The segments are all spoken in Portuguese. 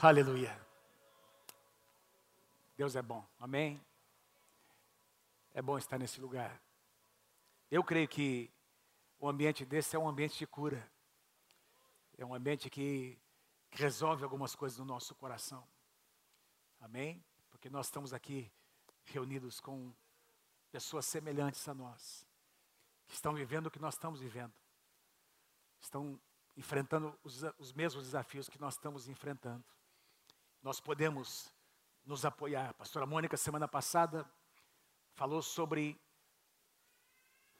Aleluia. Deus é bom, amém? É bom estar nesse lugar. Eu creio que um ambiente desse é um ambiente de cura. É um ambiente que, que resolve algumas coisas no nosso coração. Amém? Porque nós estamos aqui reunidos com pessoas semelhantes a nós, que estão vivendo o que nós estamos vivendo, estão enfrentando os, os mesmos desafios que nós estamos enfrentando nós podemos nos apoiar. A pastora Mônica, semana passada, falou sobre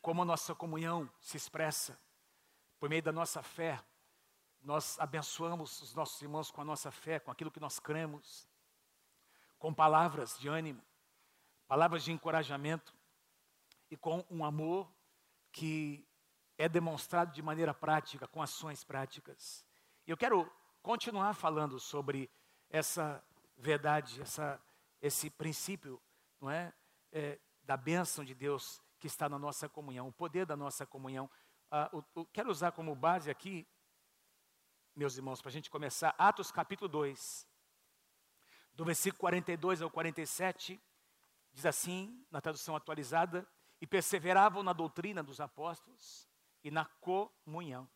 como a nossa comunhão se expressa por meio da nossa fé. Nós abençoamos os nossos irmãos com a nossa fé, com aquilo que nós cremos, com palavras de ânimo, palavras de encorajamento e com um amor que é demonstrado de maneira prática, com ações práticas. E eu quero continuar falando sobre essa verdade, essa, esse princípio, não é? é da bênção de Deus que está na nossa comunhão, o poder da nossa comunhão. Ah, o, o, quero usar como base aqui, meus irmãos, para a gente começar, Atos capítulo 2, do versículo 42 ao 47, diz assim, na tradução atualizada, e perseveravam na doutrina dos apóstolos e na comunhão,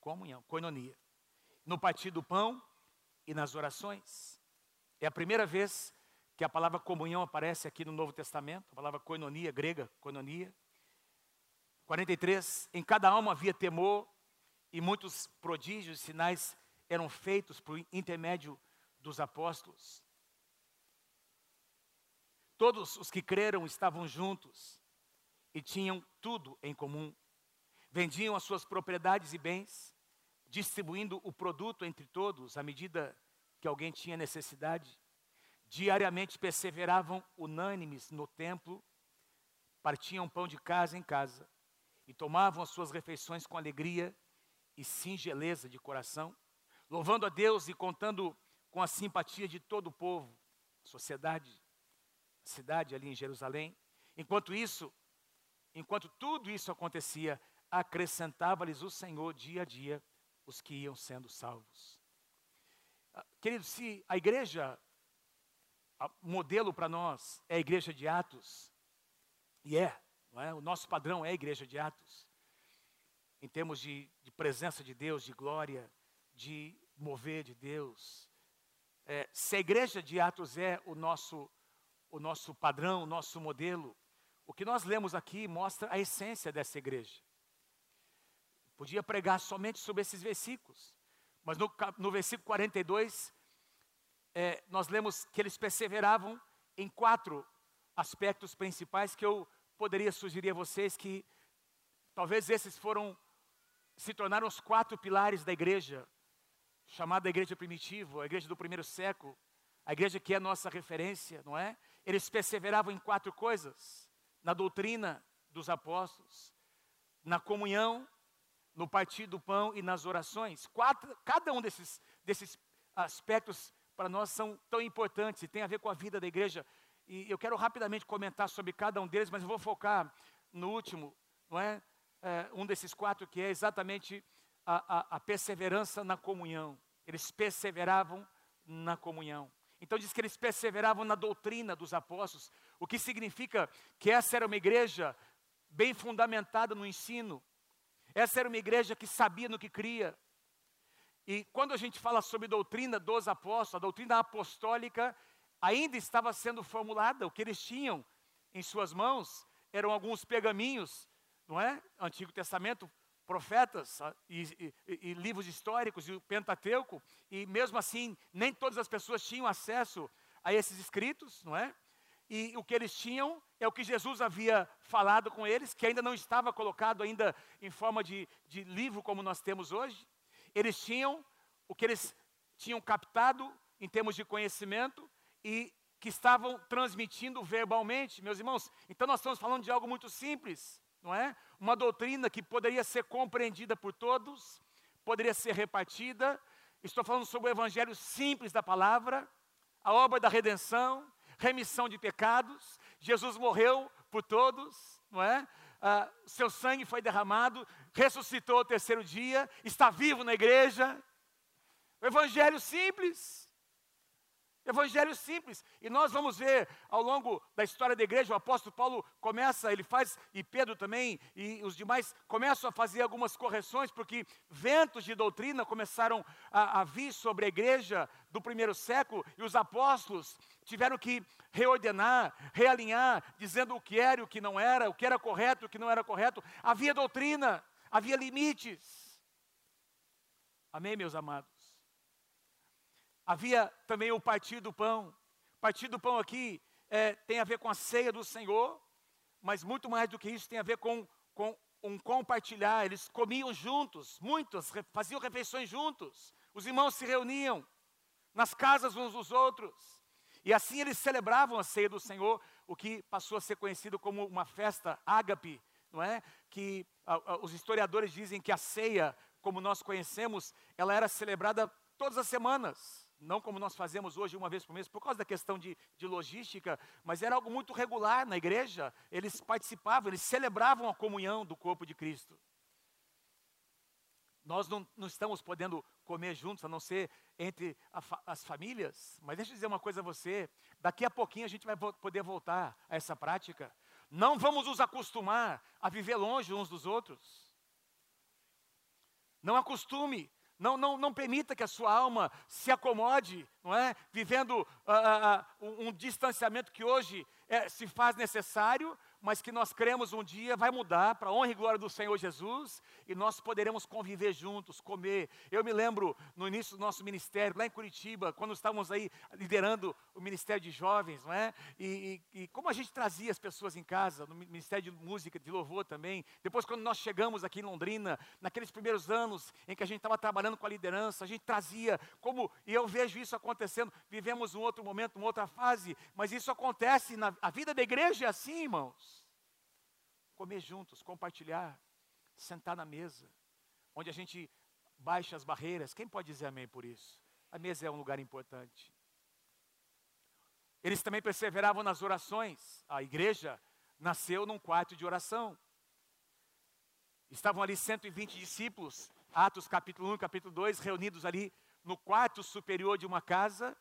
comunhão, coinonia, no partir do pão e nas orações. É a primeira vez que a palavra comunhão aparece aqui no Novo Testamento, a palavra koinonia, grega, koinonia. 43, em cada alma havia temor, e muitos prodígios e sinais eram feitos por intermédio dos apóstolos. Todos os que creram estavam juntos e tinham tudo em comum. Vendiam as suas propriedades e bens distribuindo o produto entre todos à medida que alguém tinha necessidade. Diariamente perseveravam unânimes no templo, partiam pão de casa em casa e tomavam as suas refeições com alegria e singeleza de coração, louvando a Deus e contando com a simpatia de todo o povo, sociedade, cidade ali em Jerusalém. Enquanto isso, enquanto tudo isso acontecia, acrescentava-lhes o Senhor dia a dia os que iam sendo salvos. Ah, querido, se a igreja, o modelo para nós é a igreja de Atos, e é, é, o nosso padrão é a igreja de Atos, em termos de, de presença de Deus, de glória, de mover de Deus. É, se a igreja de Atos é o nosso, o nosso padrão, o nosso modelo, o que nós lemos aqui mostra a essência dessa igreja. Podia pregar somente sobre esses versículos, mas no, no versículo 42, é, nós lemos que eles perseveravam em quatro aspectos principais que eu poderia sugerir a vocês que talvez esses foram, se tornaram os quatro pilares da igreja, chamada igreja primitiva, a igreja do primeiro século, a igreja que é a nossa referência, não é? Eles perseveravam em quatro coisas: na doutrina dos apóstolos, na comunhão, no partir do pão e nas orações. Quatro, cada um desses, desses aspectos para nós são tão importantes e tem a ver com a vida da igreja. E eu quero rapidamente comentar sobre cada um deles, mas eu vou focar no último, não é? é um desses quatro que é exatamente a, a, a perseverança na comunhão. Eles perseveravam na comunhão. Então diz que eles perseveravam na doutrina dos apóstolos, o que significa que essa era uma igreja bem fundamentada no ensino, essa era uma igreja que sabia no que cria. E quando a gente fala sobre doutrina dos apóstolos, a doutrina apostólica ainda estava sendo formulada. O que eles tinham em suas mãos eram alguns pergaminhos, não é? Antigo Testamento, profetas e, e, e, livros históricos e o Pentateuco, e mesmo assim nem todas as pessoas tinham acesso a esses escritos, não é? E o que eles tinham é o que Jesus havia falado com eles, que ainda não estava colocado ainda em forma de, de livro como nós temos hoje. Eles tinham o que eles tinham captado em termos de conhecimento e que estavam transmitindo verbalmente, meus irmãos. Então nós estamos falando de algo muito simples, não é? Uma doutrina que poderia ser compreendida por todos, poderia ser repartida. Estou falando sobre o evangelho simples da palavra, a obra da redenção, remissão de pecados, Jesus morreu por todos, não é? Ah, seu sangue foi derramado, ressuscitou o terceiro dia, está vivo na igreja. O evangelho simples, Evangelho simples. E nós vamos ver ao longo da história da igreja, o apóstolo Paulo começa, ele faz, e Pedro também, e os demais começam a fazer algumas correções, porque ventos de doutrina começaram a, a vir sobre a igreja do primeiro século, e os apóstolos tiveram que reordenar, realinhar, dizendo o que era e o que não era, o que era correto e o que não era correto. Havia doutrina, havia limites. Amém, meus amados? Havia também o partir do pão. Partir do pão aqui é, tem a ver com a ceia do Senhor, mas muito mais do que isso tem a ver com, com um compartilhar. Eles comiam juntos, muitos, faziam refeições juntos. Os irmãos se reuniam nas casas uns dos outros. E assim eles celebravam a ceia do Senhor, o que passou a ser conhecido como uma festa ágape, não é? Que a, a, os historiadores dizem que a ceia, como nós conhecemos, ela era celebrada todas as semanas não como nós fazemos hoje uma vez por mês, por causa da questão de, de logística, mas era algo muito regular na igreja. Eles participavam, eles celebravam a comunhão do corpo de Cristo. Nós não, não estamos podendo comer juntos, a não ser entre a, as famílias, mas deixa eu dizer uma coisa a você: daqui a pouquinho a gente vai poder voltar a essa prática. Não vamos nos acostumar a viver longe uns dos outros. Não acostume não, não, não permita que a sua alma se acomode, não é? Vivendo uh, uh, um distanciamento que hoje é, se faz necessário, mas que nós cremos um dia vai mudar para a honra e glória do Senhor Jesus e nós poderemos conviver juntos, comer. Eu me lembro no início do nosso ministério, lá em Curitiba, quando estávamos aí liderando o ministério de jovens, não é? E, e, e como a gente trazia as pessoas em casa, no ministério de música, de louvor também. Depois, quando nós chegamos aqui em Londrina, naqueles primeiros anos em que a gente estava trabalhando com a liderança, a gente trazia, como, e eu vejo isso acontecendo, vivemos um outro momento, uma outra fase, mas isso acontece na a vida da igreja é assim, irmãos comer juntos, compartilhar, sentar na mesa, onde a gente baixa as barreiras. Quem pode dizer amém por isso? A mesa é um lugar importante. Eles também perseveravam nas orações. A igreja nasceu num quarto de oração. Estavam ali 120 discípulos, Atos capítulo 1, capítulo 2, reunidos ali no quarto superior de uma casa.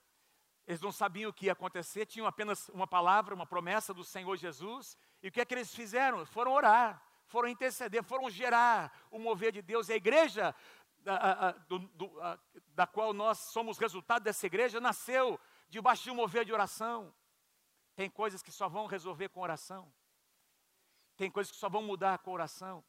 Eles não sabiam o que ia acontecer, tinham apenas uma palavra, uma promessa do Senhor Jesus, e o que é que eles fizeram? Foram orar, foram interceder, foram gerar o mover de Deus. E a igreja, a, a, do, do, a, da qual nós somos resultado dessa igreja, nasceu debaixo de um mover de oração. Tem coisas que só vão resolver com oração. Tem coisas que só vão mudar com oração.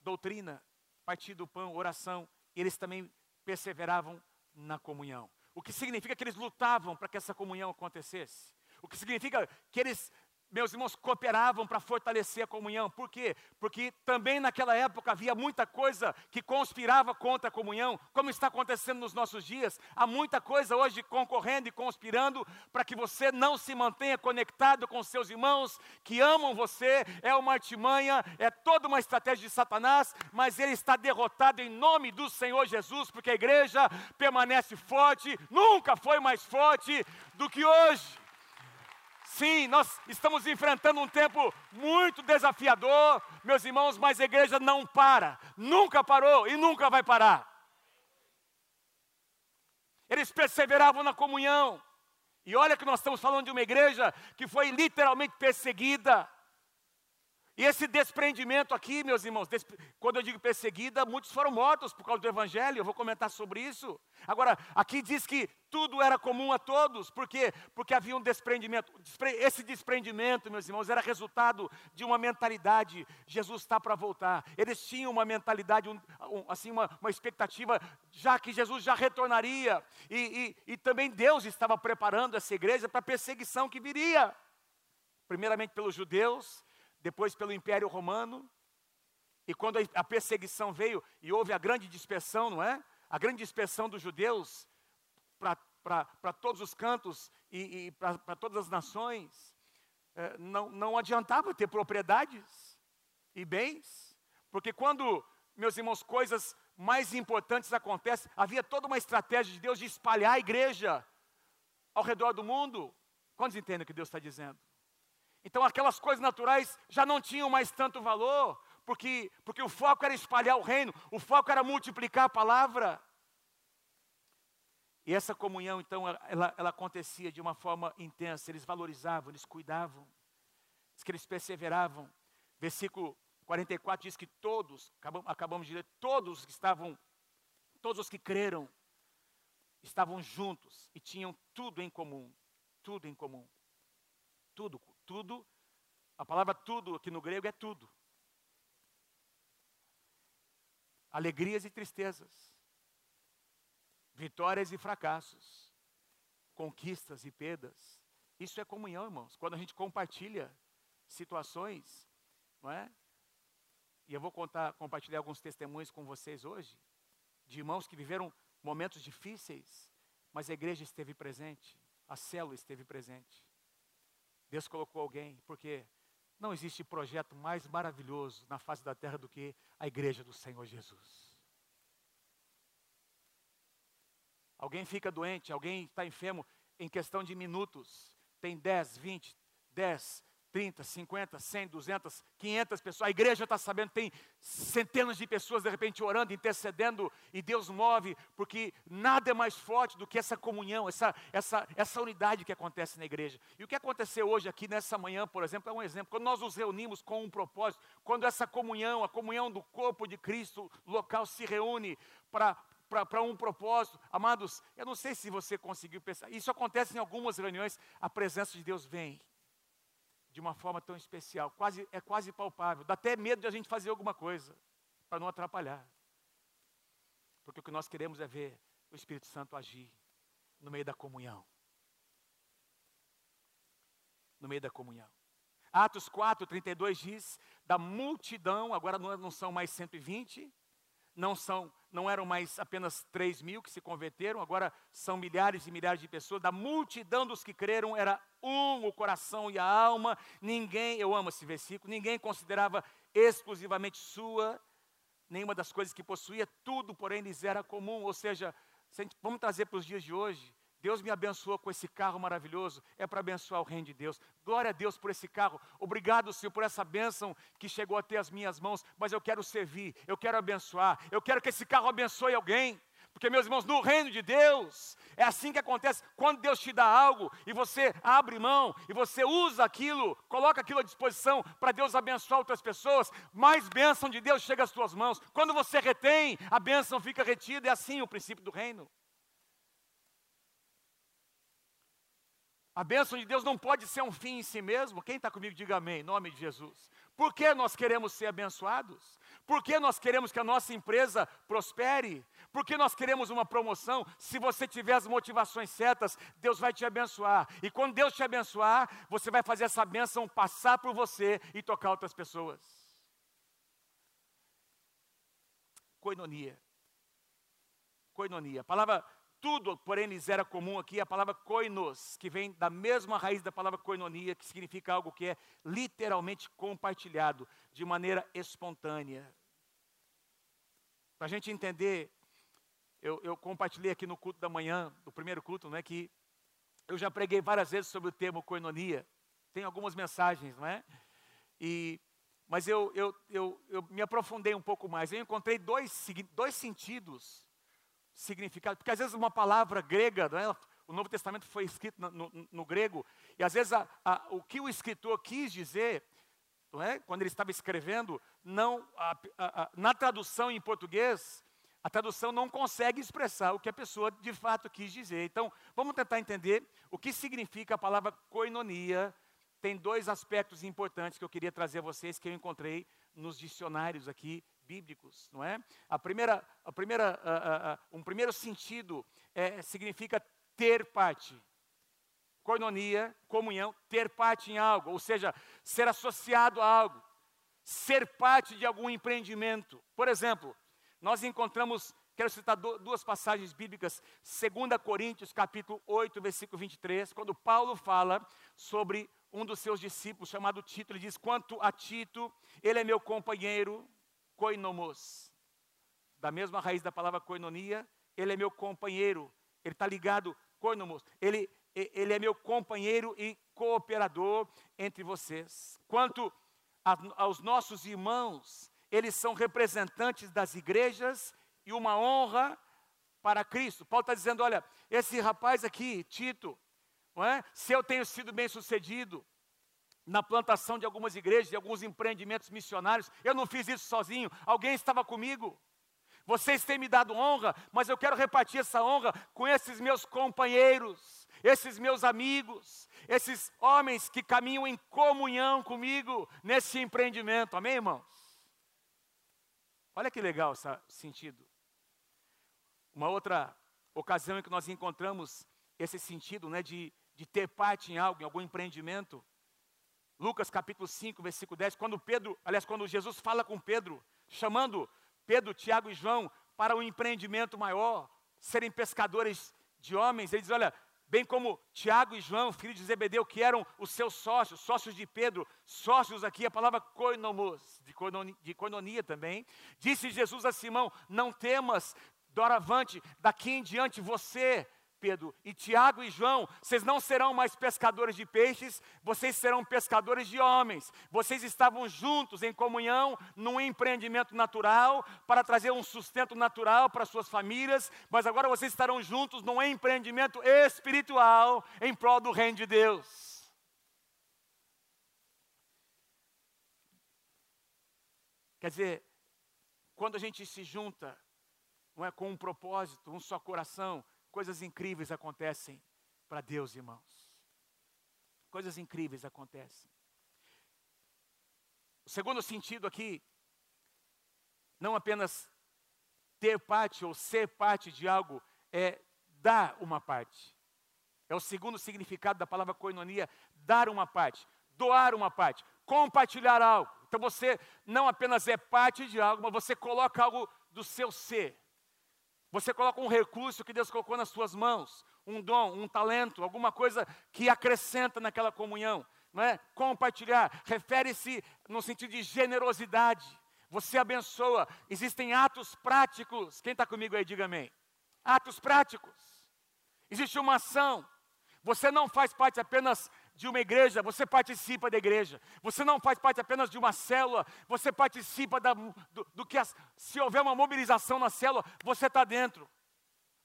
Doutrina, partir do pão, oração. Eles também perseveravam na comunhão. O que significa que eles lutavam para que essa comunhão acontecesse. O que significa que eles meus irmãos cooperavam para fortalecer a comunhão. Por quê? Porque também naquela época havia muita coisa que conspirava contra a comunhão, como está acontecendo nos nossos dias. Há muita coisa hoje concorrendo e conspirando para que você não se mantenha conectado com seus irmãos que amam você. É uma artimanha, é toda uma estratégia de Satanás, mas ele está derrotado em nome do Senhor Jesus, porque a igreja permanece forte, nunca foi mais forte do que hoje. Sim, nós estamos enfrentando um tempo muito desafiador, meus irmãos, mas a igreja não para, nunca parou e nunca vai parar. Eles perseveravam na comunhão. E olha que nós estamos falando de uma igreja que foi literalmente perseguida. E esse desprendimento aqui, meus irmãos, quando eu digo perseguida, muitos foram mortos por causa do Evangelho, eu vou comentar sobre isso. Agora, aqui diz que tudo era comum a todos, por quê? Porque havia um desprendimento. Esse desprendimento, meus irmãos, era resultado de uma mentalidade. Jesus está para voltar. Eles tinham uma mentalidade, um, assim, uma, uma, expectativa, já que Jesus já retornaria. E, e, e também Deus estava preparando essa igreja para a perseguição que viria. Primeiramente pelos judeus, depois pelo Império Romano, e quando a perseguição veio e houve a grande dispersão, não é? A grande dispersão dos judeus para todos os cantos e, e para todas as nações, é, não, não adiantava ter propriedades e bens, porque quando, meus irmãos, coisas mais importantes acontecem, havia toda uma estratégia de Deus de espalhar a igreja ao redor do mundo. Quantos entendem o que Deus está dizendo? Então aquelas coisas naturais já não tinham mais tanto valor, porque, porque o foco era espalhar o reino, o foco era multiplicar a palavra. E essa comunhão, então, ela, ela acontecia de uma forma intensa. Eles valorizavam, eles cuidavam, diz que eles perseveravam. Versículo 44 diz que todos, acabamos, acabamos de ler, todos que estavam, todos os que creram, estavam juntos e tinham tudo em comum. Tudo em comum. Tudo, tudo. A palavra tudo aqui no grego é tudo. Alegrias e tristezas vitórias e fracassos, conquistas e perdas. Isso é comunhão, irmãos. Quando a gente compartilha situações, não é? E eu vou contar, compartilhar alguns testemunhos com vocês hoje, de irmãos que viveram momentos difíceis, mas a igreja esteve presente, a célula esteve presente. Deus colocou alguém, porque não existe projeto mais maravilhoso na face da terra do que a igreja do Senhor Jesus. Alguém fica doente, alguém está enfermo em questão de minutos. Tem 10, 20, 10, 30, 50, 100, 200, 500 pessoas. A igreja está sabendo, tem centenas de pessoas de repente orando, intercedendo, e Deus move, porque nada é mais forte do que essa comunhão, essa, essa, essa unidade que acontece na igreja. E o que aconteceu hoje aqui nessa manhã, por exemplo, é um exemplo. Quando nós nos reunimos com um propósito, quando essa comunhão, a comunhão do corpo de Cristo local se reúne para para um propósito. Amados, eu não sei se você conseguiu pensar. Isso acontece em algumas reuniões. A presença de Deus vem de uma forma tão especial, quase é quase palpável. Dá até medo de a gente fazer alguma coisa para não atrapalhar. Porque o que nós queremos é ver o Espírito Santo agir no meio da comunhão. No meio da comunhão. Atos 4, 32 diz: da multidão, agora não são mais 120, não são, não eram mais apenas 3 mil que se converteram, agora são milhares e milhares de pessoas. Da multidão dos que creram era um o coração e a alma. Ninguém, eu amo esse versículo, ninguém considerava exclusivamente sua nenhuma das coisas que possuía, tudo, porém, lhes era comum. Ou seja, vamos trazer para os dias de hoje, Deus me abençoou com esse carro maravilhoso, é para abençoar o reino de Deus. Glória a Deus por esse carro. Obrigado, Senhor, por essa bênção que chegou até as minhas mãos. Mas eu quero servir, eu quero abençoar, eu quero que esse carro abençoe alguém. Porque, meus irmãos, no reino de Deus, é assim que acontece. Quando Deus te dá algo e você abre mão e você usa aquilo, coloca aquilo à disposição para Deus abençoar outras pessoas, mais bênção de Deus chega às tuas mãos. Quando você retém, a bênção fica retida. É assim o princípio do reino. A bênção de Deus não pode ser um fim em si mesmo. Quem está comigo, diga amém, em nome de Jesus. Por que nós queremos ser abençoados? Por que nós queremos que a nossa empresa prospere? Por que nós queremos uma promoção? Se você tiver as motivações certas, Deus vai te abençoar. E quando Deus te abençoar, você vai fazer essa bênção passar por você e tocar outras pessoas. Coinonia. Coinonia. A palavra tudo, porém, lhes era comum aqui a palavra koinos, que vem da mesma raiz da palavra koinonia, que significa algo que é literalmente compartilhado, de maneira espontânea. Para a gente entender, eu, eu, compartilhei aqui no culto da manhã, no primeiro culto, não é que eu já preguei várias vezes sobre o termo koinonia. Tem algumas mensagens, não é? E, mas eu, eu, eu, eu me aprofundei um pouco mais. Eu encontrei dois, dois sentidos significado, porque às vezes uma palavra grega, é? o Novo Testamento foi escrito no, no, no grego, e às vezes a, a, o que o escritor quis dizer, é? quando ele estava escrevendo, não, a, na tradução em português, a tradução não consegue expressar o que a pessoa de fato quis dizer. Então, vamos tentar entender o que significa a palavra koinonia. Tem dois aspectos importantes que eu queria trazer a vocês que eu encontrei nos dicionários aqui bíblicos, não é? A primeira, a primeira, uh, uh, um primeiro sentido é, significa ter parte. Coinonia, comunhão, ter parte em algo, ou seja, ser associado a algo, ser parte de algum empreendimento. Por exemplo, nós encontramos, quero citar duas passagens bíblicas, 2 Coríntios capítulo 8, versículo 23, quando Paulo fala sobre um dos seus discípulos chamado Tito, ele diz: Quanto a Tito, ele é meu companheiro, koinomos, da mesma raiz da palavra koinonia, ele é meu companheiro, ele está ligado, koinomos, ele, ele é meu companheiro e cooperador entre vocês. Quanto a, aos nossos irmãos, eles são representantes das igrejas e uma honra para Cristo. Paulo está dizendo: olha, esse rapaz aqui, Tito, é? se eu tenho sido bem sucedido na plantação de algumas igrejas, de alguns empreendimentos missionários, eu não fiz isso sozinho, alguém estava comigo. Vocês têm me dado honra, mas eu quero repartir essa honra com esses meus companheiros, esses meus amigos, esses homens que caminham em comunhão comigo nesse empreendimento. Amém, irmãos? Olha que legal esse sentido. Uma outra ocasião em que nós encontramos esse sentido né, de, de ter parte em algo, em algum empreendimento. Lucas capítulo 5, versículo 10, quando Pedro, aliás, quando Jesus fala com Pedro, chamando Pedro, Tiago e João para um empreendimento maior, serem pescadores de homens. Ele diz: Olha, bem como Tiago e João, filhos de Zebedeu, que eram os seus sócios, sócios de Pedro, sócios aqui, a palavra koinomos, de, koinonia, de koinonia também. Disse Jesus a Simão: Não temas, doravante, daqui em diante você Pedro, e Tiago e João, vocês não serão mais pescadores de peixes, vocês serão pescadores de homens. Vocês estavam juntos em comunhão, num empreendimento natural, para trazer um sustento natural para suas famílias, mas agora vocês estarão juntos num empreendimento espiritual em prol do reino de Deus. Quer dizer, quando a gente se junta, não é com um propósito, um só coração, Coisas incríveis acontecem para Deus, irmãos. Coisas incríveis acontecem. O segundo sentido aqui, não apenas ter parte ou ser parte de algo, é dar uma parte. É o segundo significado da palavra koinonia, dar uma parte, doar uma parte, compartilhar algo. Então você não apenas é parte de algo, mas você coloca algo do seu ser. Você coloca um recurso que Deus colocou nas suas mãos, um dom, um talento, alguma coisa que acrescenta naquela comunhão. Não é? Compartilhar refere-se no sentido de generosidade. Você abençoa. Existem atos práticos. Quem está comigo aí, diga amém. Atos práticos. Existe uma ação. Você não faz parte apenas de uma igreja, você participa da igreja. Você não faz parte apenas de uma célula, você participa da, do, do, que, as, se houver uma mobilização na célula, você está dentro.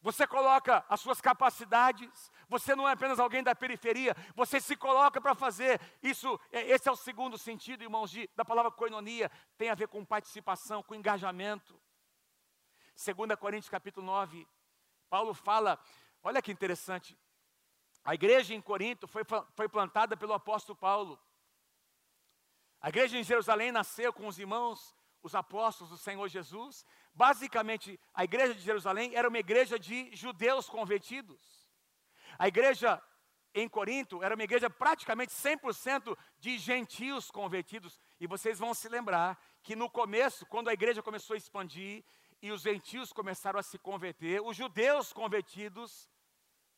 Você coloca as suas capacidades, você não é apenas alguém da periferia, você se coloca para fazer. Isso, é, esse é o segundo sentido, irmãos, de, da palavra coinonia, tem a ver com participação, com engajamento. 2 Coríntios capítulo 9, Paulo fala, olha que interessante, a igreja em Corinto foi, foi plantada pelo apóstolo Paulo. A igreja em Jerusalém nasceu com os irmãos, os apóstolos do Senhor Jesus. Basicamente, a igreja de Jerusalém era uma igreja de judeus convertidos. A igreja em Corinto era uma igreja praticamente 100% de gentios convertidos. E vocês vão se lembrar que no começo, quando a igreja começou a expandir e os gentios começaram a se converter, os judeus convertidos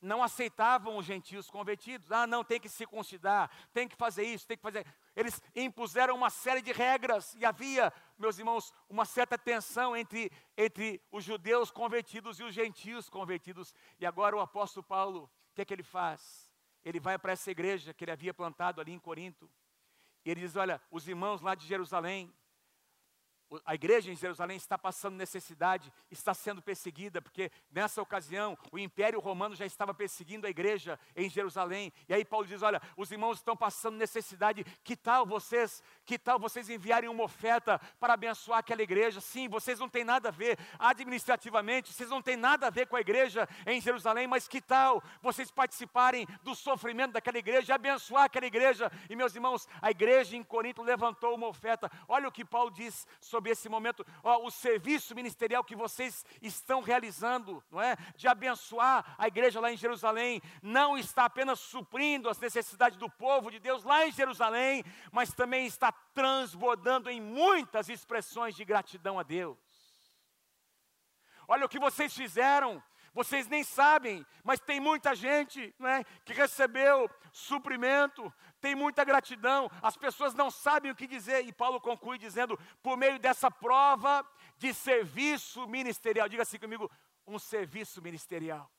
não aceitavam os gentios convertidos. Ah, não, tem que se considerar, tem que fazer isso, tem que fazer. Eles impuseram uma série de regras e havia, meus irmãos, uma certa tensão entre, entre os judeus convertidos e os gentios convertidos. E agora o apóstolo Paulo, o que é que ele faz? Ele vai para essa igreja que ele havia plantado ali em Corinto. E ele diz: Olha, os irmãos lá de Jerusalém, a igreja em Jerusalém está passando necessidade, está sendo perseguida, porque nessa ocasião o Império Romano já estava perseguindo a igreja em Jerusalém. E aí Paulo diz: Olha, os irmãos estão passando necessidade, que tal vocês, que tal vocês enviarem uma oferta para abençoar aquela igreja? Sim, vocês não têm nada a ver administrativamente, vocês não têm nada a ver com a igreja em Jerusalém, mas que tal vocês participarem do sofrimento daquela igreja, abençoar aquela igreja? E meus irmãos, a igreja em Corinto levantou uma oferta. Olha o que Paulo diz sobre sobre esse momento, ó, o serviço ministerial que vocês estão realizando, não é? De abençoar a igreja lá em Jerusalém, não está apenas suprindo as necessidades do povo de Deus lá em Jerusalém, mas também está transbordando em muitas expressões de gratidão a Deus. Olha o que vocês fizeram vocês nem sabem, mas tem muita gente né, que recebeu suprimento, tem muita gratidão, as pessoas não sabem o que dizer, e Paulo conclui dizendo: por meio dessa prova de serviço ministerial, diga assim comigo, um serviço ministerial.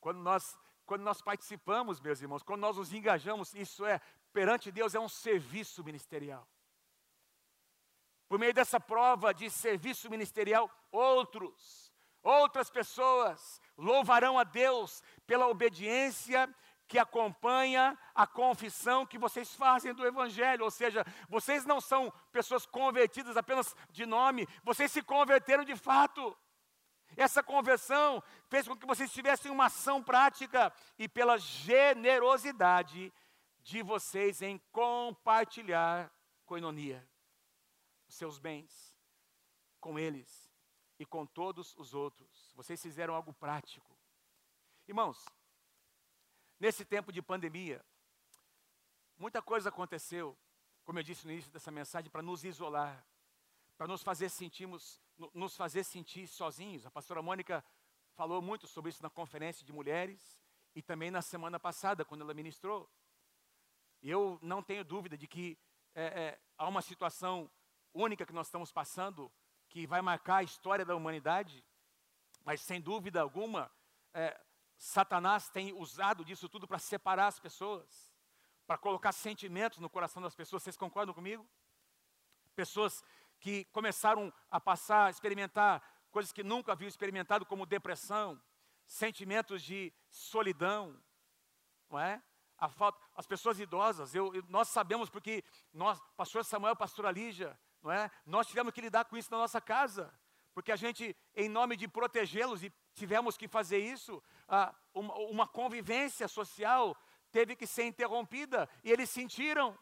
Quando nós, quando nós participamos, meus irmãos, quando nós nos engajamos, isso é, perante Deus, é um serviço ministerial. Por meio dessa prova de serviço ministerial, outros Outras pessoas louvarão a Deus pela obediência que acompanha a confissão que vocês fazem do Evangelho. Ou seja, vocês não são pessoas convertidas apenas de nome, vocês se converteram de fato. Essa conversão fez com que vocês tivessem uma ação prática e pela generosidade de vocês em compartilhar coinonia, os seus bens com eles e com todos os outros. Vocês fizeram algo prático. Irmãos, nesse tempo de pandemia, muita coisa aconteceu, como eu disse no início dessa mensagem, para nos isolar, para nos fazer sentirmos, nos fazer sentir sozinhos. A pastora Mônica falou muito sobre isso na conferência de mulheres e também na semana passada, quando ela ministrou. Eu não tenho dúvida de que é, é, há uma situação única que nós estamos passando que vai marcar a história da humanidade, mas sem dúvida alguma, é, Satanás tem usado disso tudo para separar as pessoas, para colocar sentimentos no coração das pessoas. Vocês concordam comigo? Pessoas que começaram a passar, a experimentar coisas que nunca haviam experimentado, como depressão, sentimentos de solidão, não é? A falta, as pessoas idosas, eu, eu, nós sabemos porque nós, pastor Samuel, pastora Lígia, não é? Nós tivemos que lidar com isso na nossa casa, porque a gente, em nome de protegê-los, e tivemos que fazer isso, ah, uma, uma convivência social teve que ser interrompida, e eles sentiram,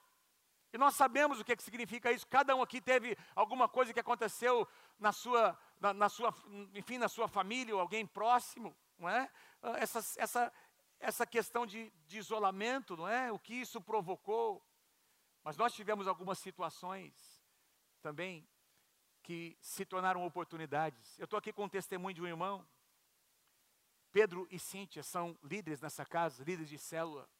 e nós sabemos o que, é que significa isso. Cada um aqui teve alguma coisa que aconteceu na sua, na, na sua, enfim, na sua família ou alguém próximo, não é? Ah, essa, essa, essa questão de, de isolamento, não é? O que isso provocou. Mas nós tivemos algumas situações também que se tornaram oportunidades. Eu estou aqui com o testemunho de um irmão. Pedro e Cíntia são líderes nessa casa, líderes de célula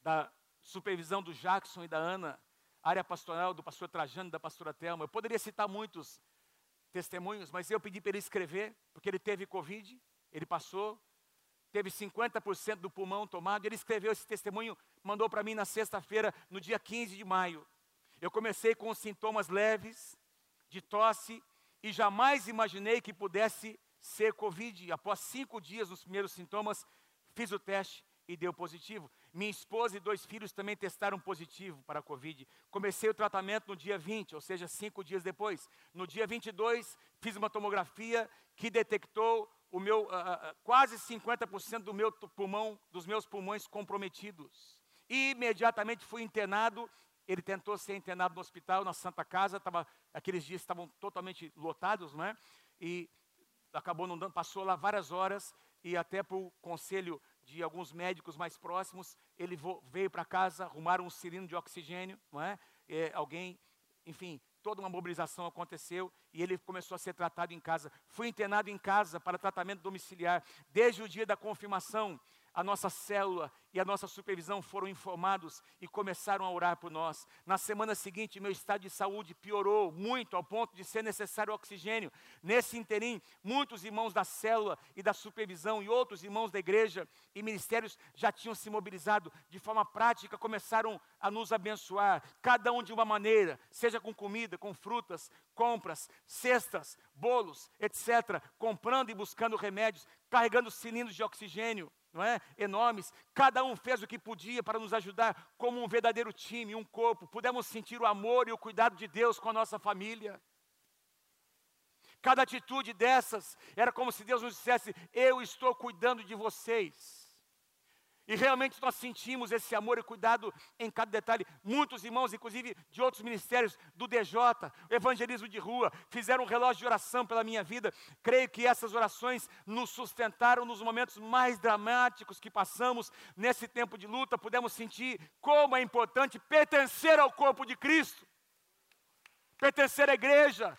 da supervisão do Jackson e da Ana, área pastoral do pastor Trajano e da pastora Thelma. Eu poderia citar muitos testemunhos, mas eu pedi para ele escrever, porque ele teve Covid, ele passou, teve 50% do pulmão tomado, ele escreveu esse testemunho, mandou para mim na sexta-feira, no dia 15 de maio. Eu comecei com sintomas leves, de tosse, e jamais imaginei que pudesse ser Covid. Após cinco dias, nos primeiros sintomas, fiz o teste e deu positivo. Minha esposa e dois filhos também testaram positivo para a Covid. Comecei o tratamento no dia 20, ou seja, cinco dias depois. No dia 22, fiz uma tomografia que detectou o meu, uh, uh, quase 50% do meu pulmão, dos meus pulmões comprometidos. E imediatamente fui internado. Ele tentou ser internado no hospital, na Santa Casa. Tava, aqueles dias estavam totalmente lotados, não é? E acabou não dando, passou lá várias horas e até o conselho de alguns médicos mais próximos, ele veio para casa, arrumaram um cilindro de oxigênio, não é? é? Alguém, enfim, toda uma mobilização aconteceu e ele começou a ser tratado em casa. Fui internado em casa para tratamento domiciliar. Desde o dia da confirmação, a nossa célula e a nossa supervisão foram informados e começaram a orar por nós. Na semana seguinte, meu estado de saúde piorou muito ao ponto de ser necessário oxigênio. Nesse interim, muitos irmãos da célula e da supervisão e outros irmãos da igreja e ministérios já tinham se mobilizado de forma prática, começaram a nos abençoar, cada um de uma maneira, seja com comida, com frutas, compras, cestas, bolos, etc., comprando e buscando remédios, carregando cilindros de oxigênio não é? Enormes. Cada um fez o que podia para nos ajudar como um verdadeiro time, um corpo. Pudemos sentir o amor e o cuidado de Deus com a nossa família. Cada atitude dessas era como se Deus nos dissesse: Eu estou cuidando de vocês. E realmente nós sentimos esse amor e cuidado em cada detalhe. Muitos irmãos, inclusive de outros ministérios, do DJ, evangelismo de rua, fizeram um relógio de oração pela minha vida. Creio que essas orações nos sustentaram nos momentos mais dramáticos que passamos nesse tempo de luta. Pudemos sentir como é importante pertencer ao corpo de Cristo, pertencer à igreja,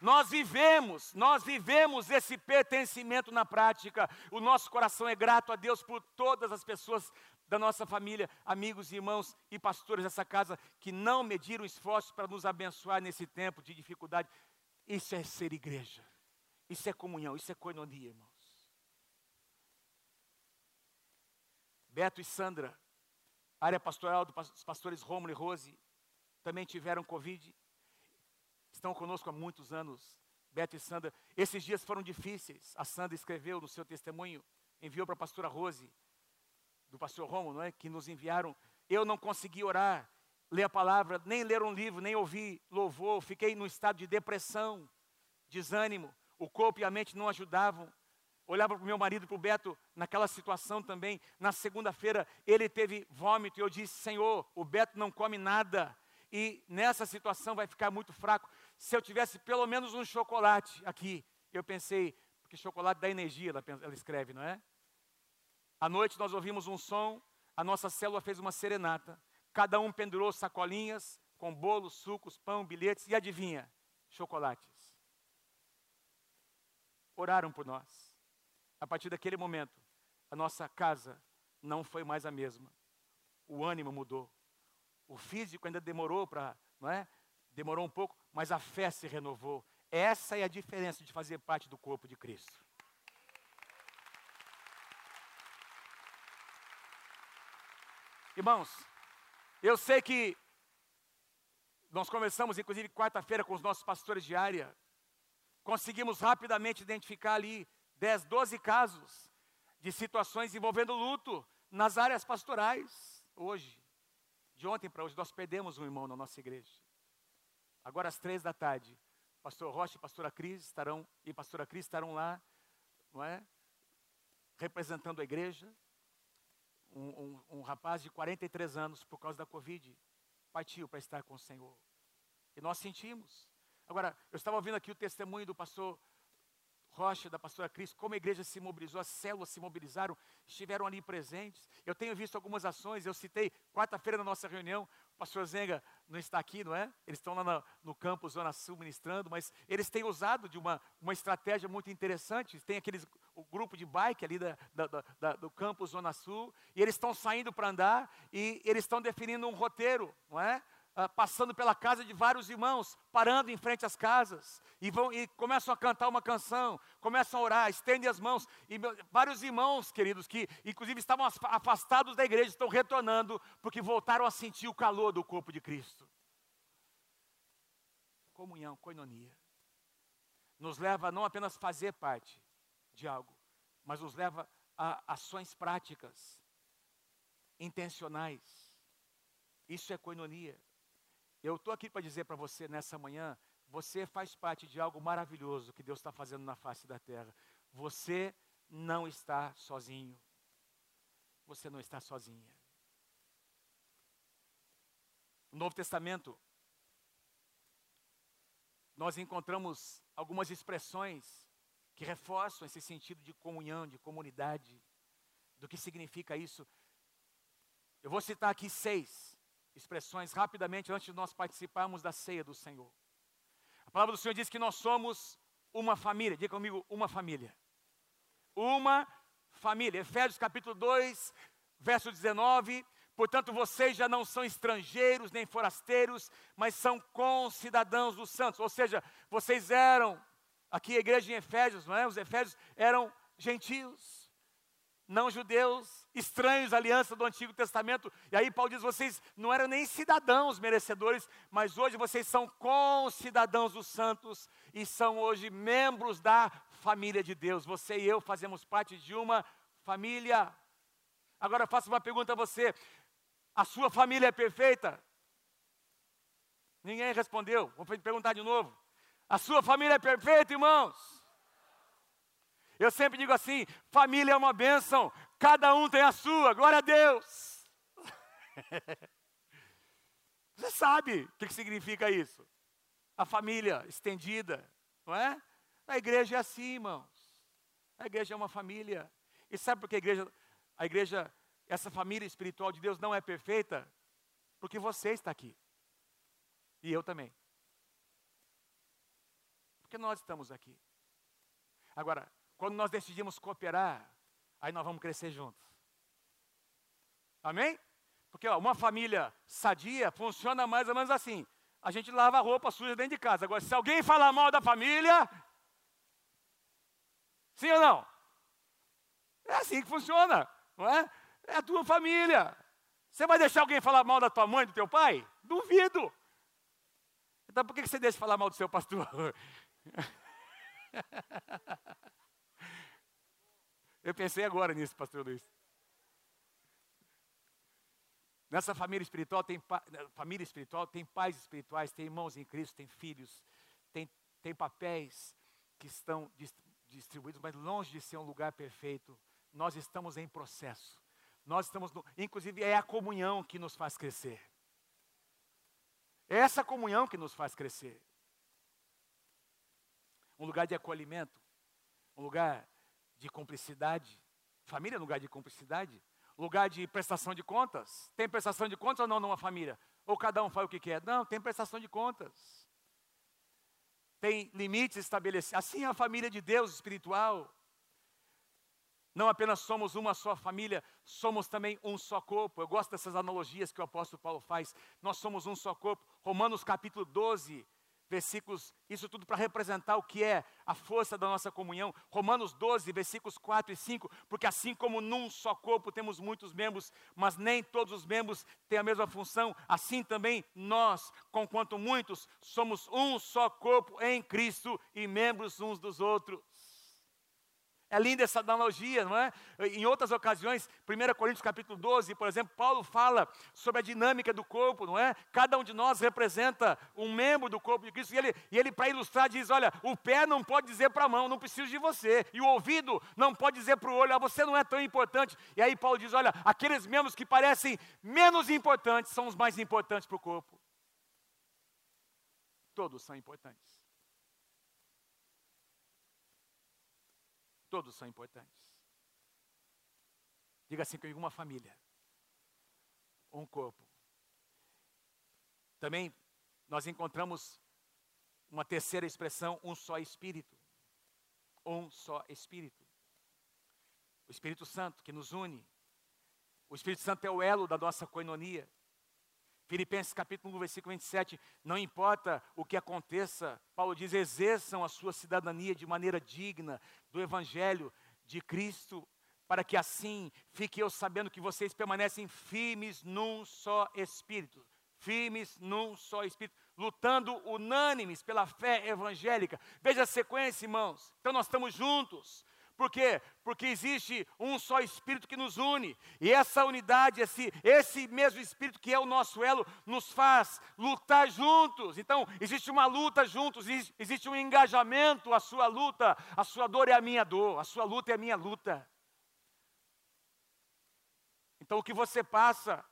Nós vivemos, nós vivemos esse pertencimento na prática. O nosso coração é grato a Deus por todas as pessoas da nossa família, amigos, irmãos e pastores dessa casa que não mediram esforços para nos abençoar nesse tempo de dificuldade. Isso é ser igreja. Isso é comunhão, isso é coinonia, irmãos. Beto e Sandra, área pastoral dos pastores Romulo e Rose, também tiveram Covid. Estão conosco há muitos anos. Beto e Sandra. Esses dias foram difíceis. A Sandra escreveu no seu testemunho, enviou para a pastora Rose, do pastor Romo, não é? Que nos enviaram. Eu não consegui orar, ler a palavra, nem ler um livro, nem ouvir louvor. Fiquei no estado de depressão, desânimo. O corpo e a mente não ajudavam. Olhava para o meu marido, para o Beto, naquela situação também. Na segunda-feira, ele teve vômito e eu disse: Senhor, o Beto não come nada. E nessa situação vai ficar muito fraco. Se eu tivesse pelo menos um chocolate aqui, eu pensei, porque chocolate dá energia, ela, escreve, não é? À noite nós ouvimos um som, a nossa célula fez uma serenata. Cada um pendurou sacolinhas com bolos, sucos, pão, bilhetes e adivinha? Chocolates. Oraram por nós. A partir daquele momento, a nossa casa não foi mais a mesma. O ânimo mudou. O físico ainda demorou para, não é? Demorou um pouco, mas a fé se renovou. Essa é a diferença de fazer parte do corpo de Cristo. Irmãos, eu sei que nós começamos, inclusive, quarta-feira com os nossos pastores de área. Conseguimos rapidamente identificar ali 10, 12 casos de situações envolvendo luto nas áreas pastorais. Hoje, de ontem para hoje, nós perdemos um irmão na nossa igreja. Agora, às três da tarde, pastor Rocha e pastora Cris estarão, e pastora Cris estarão lá, não é? Representando a igreja, um, um, um rapaz de 43 anos, por causa da Covid, partiu para estar com o Senhor. E nós sentimos. Agora, eu estava ouvindo aqui o testemunho do pastor Rocha, da pastora Cris, como a igreja se mobilizou, as células se mobilizaram, estiveram ali presentes. Eu tenho visto algumas ações, eu citei quarta-feira na nossa reunião, o pastor Zenga não está aqui, não é? Eles estão lá no, no campo Zona Sul ministrando, mas eles têm usado de uma, uma estratégia muito interessante. Tem aqueles, o grupo de bike ali da, da, da, do campo Zona Sul, e eles estão saindo para andar e eles estão definindo um roteiro, não é? Ah, passando pela casa de vários irmãos, parando em frente às casas, e, vão, e começam a cantar uma canção, começam a orar, estendem as mãos, e meu, vários irmãos, queridos, que inclusive estavam afastados da igreja, estão retornando, porque voltaram a sentir o calor do corpo de Cristo. Comunhão, coinonia, nos leva a não apenas fazer parte de algo, mas nos leva a ações práticas, intencionais. Isso é coinonia. Eu estou aqui para dizer para você nessa manhã: você faz parte de algo maravilhoso que Deus está fazendo na face da terra. Você não está sozinho. Você não está sozinha. No Novo Testamento, nós encontramos algumas expressões que reforçam esse sentido de comunhão, de comunidade, do que significa isso. Eu vou citar aqui seis expressões rapidamente antes de nós participarmos da ceia do Senhor. A palavra do Senhor diz que nós somos uma família. Diga comigo, uma família. Uma família. Efésios capítulo 2, verso 19. Portanto, vocês já não são estrangeiros nem forasteiros, mas são concidadãos dos santos. Ou seja, vocês eram, aqui a igreja em Efésios, não é? Os Efésios eram gentios não judeus, estranhos à aliança do Antigo Testamento. E aí Paulo diz: vocês não eram nem cidadãos merecedores, mas hoje vocês são concidadãos dos santos e são hoje membros da família de Deus. Você e eu fazemos parte de uma família. Agora faço uma pergunta a você: a sua família é perfeita? Ninguém respondeu. Vou perguntar de novo. A sua família é perfeita, irmãos? Eu sempre digo assim: família é uma bênção, cada um tem a sua, glória a Deus. Você sabe o que significa isso? A família estendida, não é? A igreja é assim, irmãos. A igreja é uma família. E sabe por que a igreja, a igreja, essa família espiritual de Deus não é perfeita? Porque você está aqui. E eu também. Porque nós estamos aqui. Agora, quando nós decidimos cooperar, aí nós vamos crescer juntos. Amém? Porque ó, uma família sadia funciona mais ou menos assim. A gente lava a roupa suja dentro de casa. Agora, se alguém falar mal da família, sim ou não? É assim que funciona, não é? É a tua família. Você vai deixar alguém falar mal da tua mãe, do teu pai? Duvido. Então por que você deixa de falar mal do seu pastor? Eu pensei agora nisso, pastor Luiz. Nessa família espiritual tem família espiritual tem pais espirituais, tem irmãos em Cristo, tem filhos, tem, tem papéis que estão distribuídos, mas longe de ser um lugar perfeito. Nós estamos em processo. Nós estamos, no, inclusive, é a comunhão que nos faz crescer. É essa comunhão que nos faz crescer. Um lugar de acolhimento, um lugar de cumplicidade. Família é lugar de cumplicidade. Lugar de prestação de contas. Tem prestação de contas ou não numa família? Ou cada um faz o que quer? Não, tem prestação de contas. Tem limites estabelecidos. Assim é a família de Deus espiritual. Não apenas somos uma só família, somos também um só corpo. Eu gosto dessas analogias que o apóstolo Paulo faz. Nós somos um só corpo. Romanos capítulo 12, versículos, isso tudo para representar o que é a força da nossa comunhão. Romanos 12, versículos 4 e 5, porque assim como num só corpo temos muitos membros, mas nem todos os membros têm a mesma função, assim também nós, conquanto muitos, somos um só corpo em Cristo e membros uns dos outros. É linda essa analogia, não é? Em outras ocasiões, 1 Coríntios capítulo 12, por exemplo, Paulo fala sobre a dinâmica do corpo, não é? Cada um de nós representa um membro do corpo de Cristo. E ele, e ele para ilustrar, diz: olha, o pé não pode dizer para a mão, não preciso de você. E o ouvido não pode dizer para o olho, ah, você não é tão importante. E aí Paulo diz: olha, aqueles membros que parecem menos importantes são os mais importantes para o corpo. Todos são importantes. Todos são importantes. Diga assim comigo: uma família, um corpo. Também nós encontramos uma terceira expressão, um só espírito. Um só espírito. O Espírito Santo que nos une. O Espírito Santo é o elo da nossa coinonia. Filipenses capítulo 1, versículo 27, não importa o que aconteça, Paulo diz, exerçam a sua cidadania de maneira digna do Evangelho de Cristo, para que assim fique eu sabendo que vocês permanecem firmes num só Espírito, firmes num só Espírito, lutando unânimes pela fé evangélica. Veja a sequência, irmãos. Então nós estamos juntos, por quê? Porque existe um só Espírito que nos une. E essa unidade, esse, esse mesmo Espírito que é o nosso elo, nos faz lutar juntos. Então, existe uma luta juntos, existe um engajamento. A sua luta, a sua dor é a minha dor, a sua luta é a minha luta. Então, o que você passa,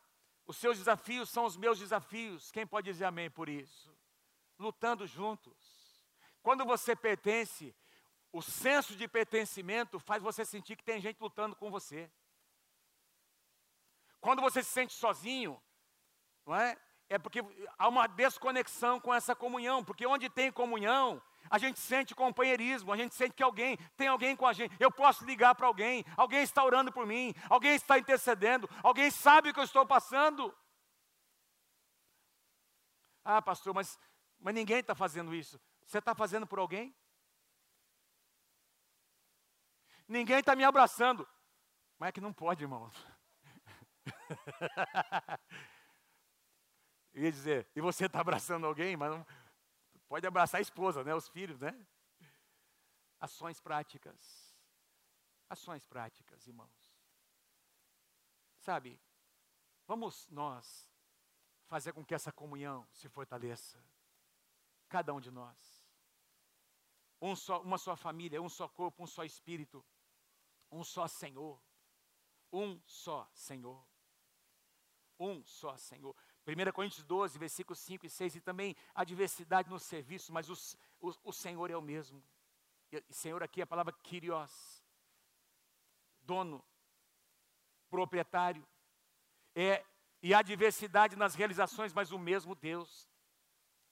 os seus desafios são os meus desafios. Quem pode dizer amém por isso? Lutando juntos. Quando você pertence, o senso de pertencimento faz você sentir que tem gente lutando com você. Quando você se sente sozinho, não é? É porque há uma desconexão com essa comunhão, porque onde tem comunhão, a gente sente companheirismo, a gente sente que alguém, tem alguém com a gente. Eu posso ligar para alguém, alguém está orando por mim, alguém está intercedendo, alguém sabe o que eu estou passando. Ah, pastor, mas, mas ninguém está fazendo isso. Você está fazendo por alguém? Ninguém está me abraçando. Mas é que não pode, irmão. Ia dizer, e você está abraçando alguém, mas não, pode abraçar a esposa, né? Os filhos, né? Ações práticas. Ações práticas, irmãos. Sabe, vamos nós fazer com que essa comunhão se fortaleça. Cada um de nós. Um só, uma só família, um só corpo, um só espírito um só Senhor. Um só Senhor. Um só Senhor. 1 Coríntios 12, versículos 5 e 6, e também a diversidade no serviço, mas o, o Senhor é o mesmo. E, Senhor aqui é a palavra Kyrios, dono, proprietário. É, e há diversidade nas realizações, mas o mesmo Deus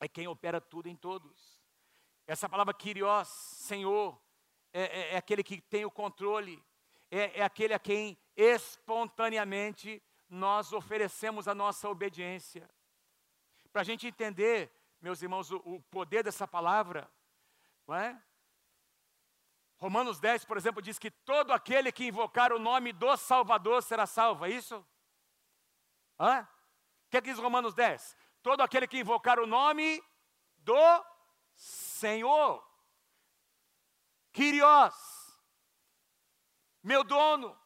é quem opera tudo em todos. Essa palavra Kyrios, Senhor, é, é, é aquele que tem o controle, é, é aquele a quem espontaneamente nós oferecemos a nossa obediência. Para a gente entender, meus irmãos, o, o poder dessa palavra, não é? Romanos 10, por exemplo, diz que todo aquele que invocar o nome do Salvador será salvo, é isso? Hã? O que, é que diz Romanos 10? Todo aquele que invocar o nome do Senhor. Kyrios, meu dono.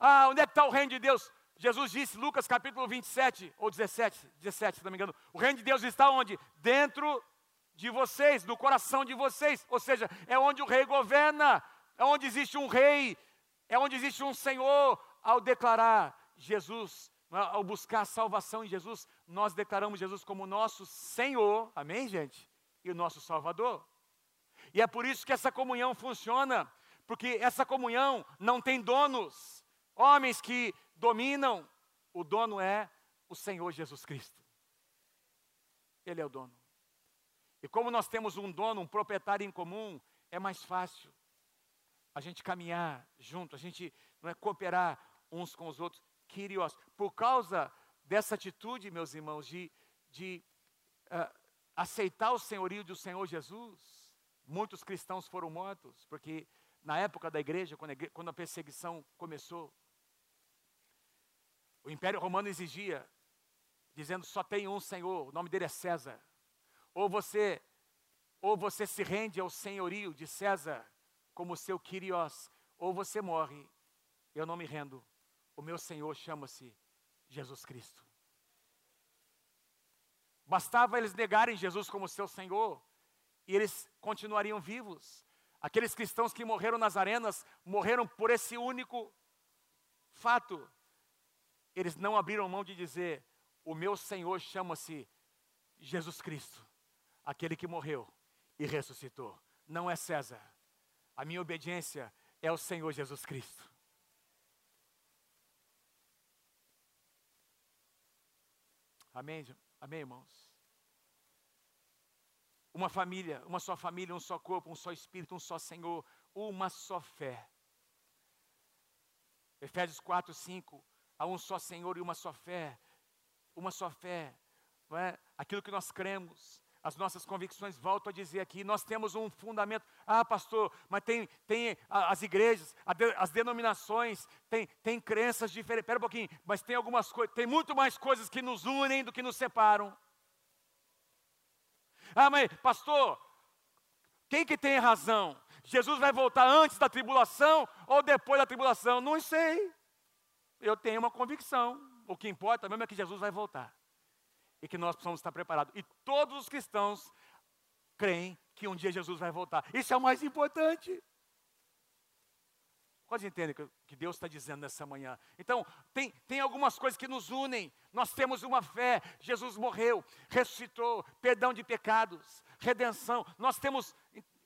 Ah, onde é que está o reino de Deus? Jesus disse, Lucas capítulo 27, ou 17, 17, se não me engano, o reino de Deus está onde? Dentro de vocês, do coração de vocês. Ou seja, é onde o rei governa, é onde existe um rei, é onde existe um Senhor. Ao declarar Jesus, ao buscar salvação em Jesus, nós declaramos Jesus como nosso Senhor, amém, gente? E o nosso Salvador. E é por isso que essa comunhão funciona, porque essa comunhão não tem donos, homens que dominam, o dono é o Senhor Jesus Cristo. Ele é o dono. E como nós temos um dono, um proprietário em comum, é mais fácil a gente caminhar junto, a gente não é cooperar uns com os outros. Kyrios, por causa dessa atitude, meus irmãos, de, de uh, aceitar o senhorio do Senhor Jesus, muitos cristãos foram mortos, porque na época da igreja, quando a, perseguição começou, o Império Romano exigia, dizendo só tem um Senhor, o nome dele é César. Ou você, ou você se rende ao senhorio de César como seu Kyrios, ou você morre. Eu não me rendo. O meu Senhor chama-se Jesus Cristo. Bastava eles negarem Jesus como seu Senhor e eles continuariam vivos. Aqueles cristãos que morreram nas arenas morreram por esse único fato. Eles não abriram mão de dizer: O meu Senhor chama-se Jesus Cristo, aquele que morreu e ressuscitou. Não é César. A minha obediência é o Senhor Jesus Cristo. Amém, amém, irmãos? Uma família, uma só família, um só corpo, um só espírito, um só Senhor, uma só fé. Efésios 4, 5. Há um só Senhor e uma só fé. Uma só fé. Não é? Aquilo que nós cremos, as nossas convicções, volto a dizer aqui, nós temos um fundamento. Ah, pastor, mas tem, tem as igrejas, as denominações, tem, tem crenças diferentes. Espera um pouquinho, mas tem algumas coisas, tem muito mais coisas que nos unem do que nos separam. Ah, mas pastor, quem que tem razão? Jesus vai voltar antes da tribulação ou depois da tribulação? Não sei. Eu tenho uma convicção. O que importa mesmo é que Jesus vai voltar e que nós precisamos estar preparados. E todos os cristãos creem que um dia Jesus vai voltar. Isso é o mais importante. Quase entendem o que Deus está dizendo nessa manhã. Então, tem, tem algumas coisas que nos unem. Nós temos uma fé. Jesus morreu, ressuscitou, perdão de pecados, redenção. Nós temos,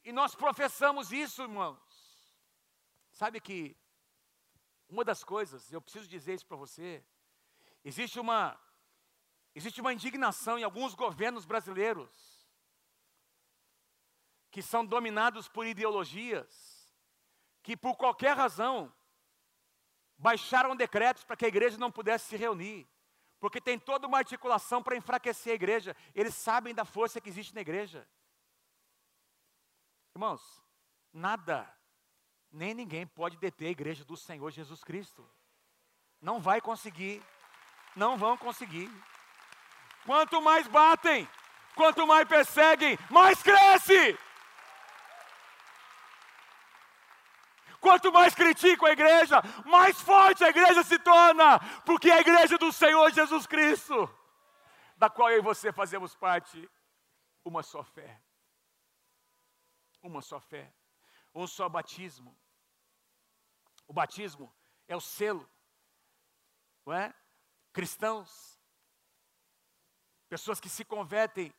e nós professamos isso, irmãos. Sabe que uma das coisas, eu preciso dizer isso para você, existe uma Existe uma indignação em alguns governos brasileiros que são dominados por ideologias que, por qualquer razão, baixaram decretos para que a igreja não pudesse se reunir, porque tem toda uma articulação para enfraquecer a igreja. Eles sabem da força que existe na igreja. Irmãos, nada, nem ninguém pode deter a igreja do Senhor Jesus Cristo. Não vai conseguir, não vão conseguir. Quanto mais batem, quanto mais perseguem, mais cresce. Quanto mais criticam a igreja, mais forte a igreja se torna, porque é a igreja do Senhor Jesus Cristo, da qual eu e você fazemos parte, uma só fé. Uma só fé, um só batismo. O batismo é o selo, não é? Cristãos Pessoas que se convertem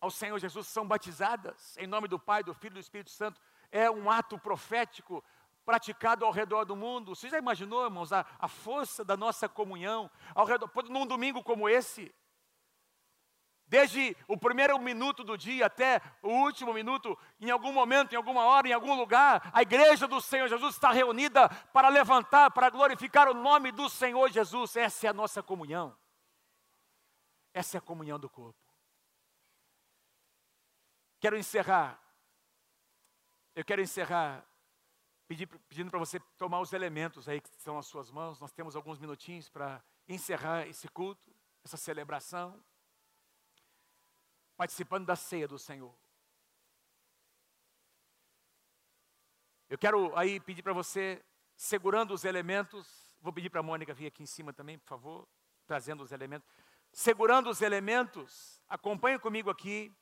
ao Senhor Jesus são batizadas em nome do Pai, do Filho e do Espírito Santo. É um ato profético praticado ao redor do mundo. Você já imaginou, irmãos, a, a força da nossa comunhão ao redor, num domingo como esse? Desde o primeiro minuto do dia até o último minuto, em algum momento, em alguma hora, em algum lugar, a igreja do Senhor Jesus está reunida para levantar, para glorificar o nome do Senhor Jesus. Essa é a nossa comunhão. Essa é a comunhão do corpo. Quero encerrar. Eu quero encerrar pedindo para você tomar os elementos aí que estão nas suas mãos. Nós temos alguns minutinhos para encerrar esse culto, essa celebração. participando da ceia do Senhor. Eu quero aí pedir para você, segurando os elementos, vou pedir para a Mônica vir aqui em cima também, por favor, trazendo os elementos. Segurando os elementos, acompanhe comigo aqui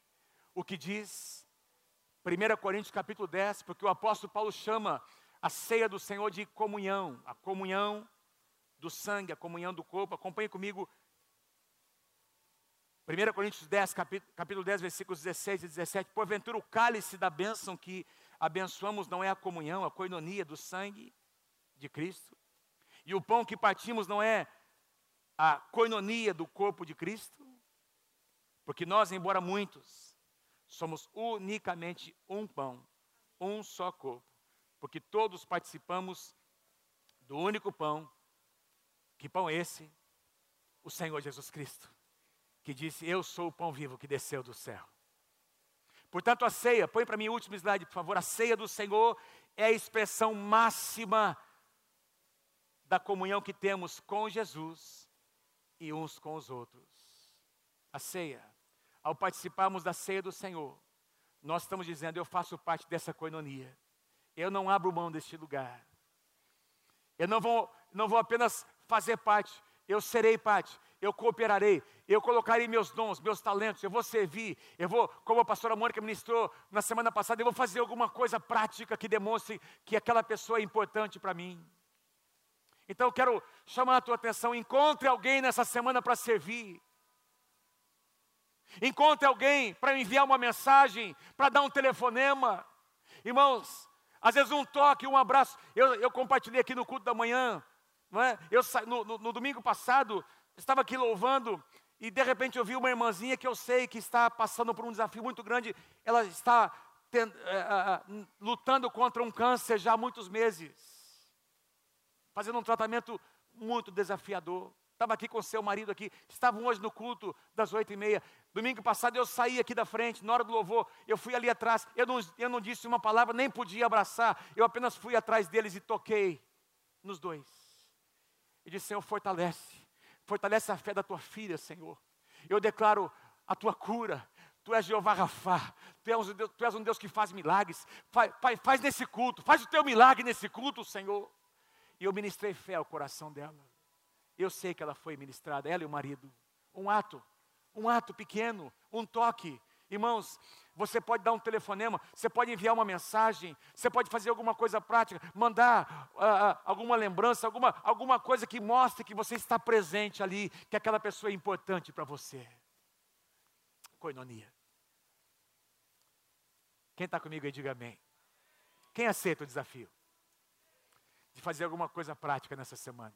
o que diz 1 Coríntios capítulo 10, porque o apóstolo Paulo chama a ceia do Senhor de comunhão, a comunhão do sangue, a comunhão do corpo. Acompanhe comigo 1 Coríntios 10, capítulo, capítulo 10, versículos 16 e 17. Porventura o cálice da bênção que abençoamos não é a comunhão, a coinonia do sangue de Cristo? E o pão que partimos não é a coinonia do corpo de Cristo? Porque nós, embora muitos, somos unicamente um pão, um só corpo, porque todos participamos do único pão. Que pão esse? O Senhor Jesus Cristo que disse: Eu sou o pão vivo que desceu do céu. Portanto, a ceia, põe para mim o último slide, por favor. A ceia do Senhor é a expressão máxima da comunhão que temos com Jesus e uns com os outros. A ceia, ao participarmos da ceia do Senhor, nós estamos dizendo: Eu faço parte dessa coinonia. Eu não abro mão deste lugar. Eu não vou, não vou apenas fazer parte, eu serei parte eu cooperarei, eu colocarei meus dons, meus talentos, eu vou servir, eu vou, como a pastora Mônica ministrou na semana passada, eu vou fazer alguma coisa prática que demonstre que aquela pessoa é importante para mim. Então eu quero chamar a tua atenção, encontre alguém nessa semana para servir. Encontre alguém para enviar uma mensagem, para dar um telefonema. Irmãos, às vezes um toque, um abraço. Eu, eu compartilhei aqui no culto da manhã. Não é? eu, no, no, no domingo passado, estava aqui louvando e de repente eu vi uma irmãzinha que eu sei que está passando por um desafio muito grande. Ela está ten, é, lutando contra um câncer já há muitos meses, fazendo um tratamento muito desafiador. Estava aqui com seu marido aqui, estavam hoje no culto das oito e meia. Domingo passado eu saí aqui da frente, na hora do louvor, eu fui ali atrás, eu não, eu não disse uma palavra, nem podia abraçar, eu apenas fui atrás deles e toquei nos dois. E disse, Senhor, fortalece Fortalece a fé da tua filha, Senhor. Eu declaro a tua cura. Tu és Jeová Rafá. Tu és, um Deus, tu és um Deus que faz milagres. Faz, nesse culto. Faz o teu milagre nesse culto, Senhor. E eu ministrei fé ao coração dela. Eu sei que ela foi ministrada, ela e o marido. Um ato, um ato pequeno, um toque. Irmãos, você pode dar um telefonema, você pode enviar uma mensagem, você pode fazer alguma coisa prática, mandar uh, uh, alguma lembrança, alguma, alguma coisa que mostre que você está presente ali, que aquela pessoa é importante para você. Coinonia. Quem está comigo aí, diga amém. Quem aceita o desafio? De fazer alguma coisa prática nessa semana.